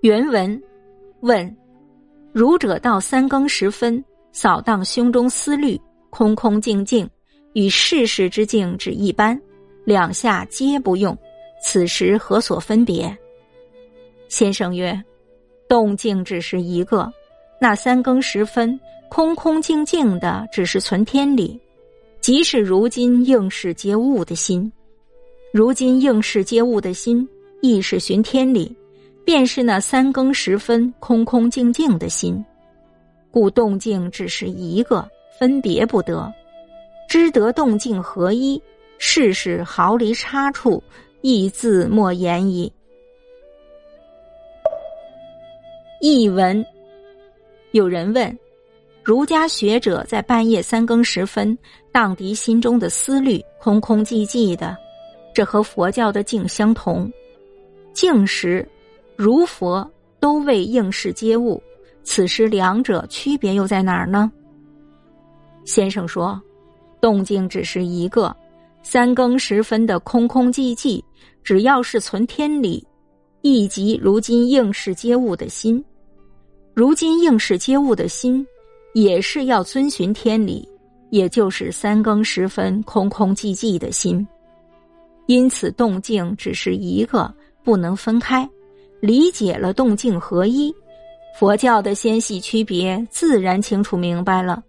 原文问：儒者到三更时分，扫荡胸中思虑，空空静静，与世事之境只一般，两下皆不用。此时何所分别？先生曰：动静只是一个，那三更时分，空空静静的，只是存天理，即是如今应世皆物的心。如今应世皆物的心，亦是寻天理。便是那三更时分空空静静的心，故动静只是一个，分别不得，知得动静合一，事事毫厘差处，亦自莫言矣。译文：有人问，儒家学者在半夜三更时分荡涤心中的思虑，空空寂寂的，这和佛教的静相同，静时。如佛都为应世皆物，此时两者区别又在哪儿呢？先生说，动静只是一个，三更时分的空空寂寂，只要是存天理，亦即如今应世皆物的心。如今应世皆物的心，也是要遵循天理，也就是三更时分空空寂寂的心。因此，动静只是一个，不能分开。理解了动静合一，佛教的纤细区别自然清楚明白了。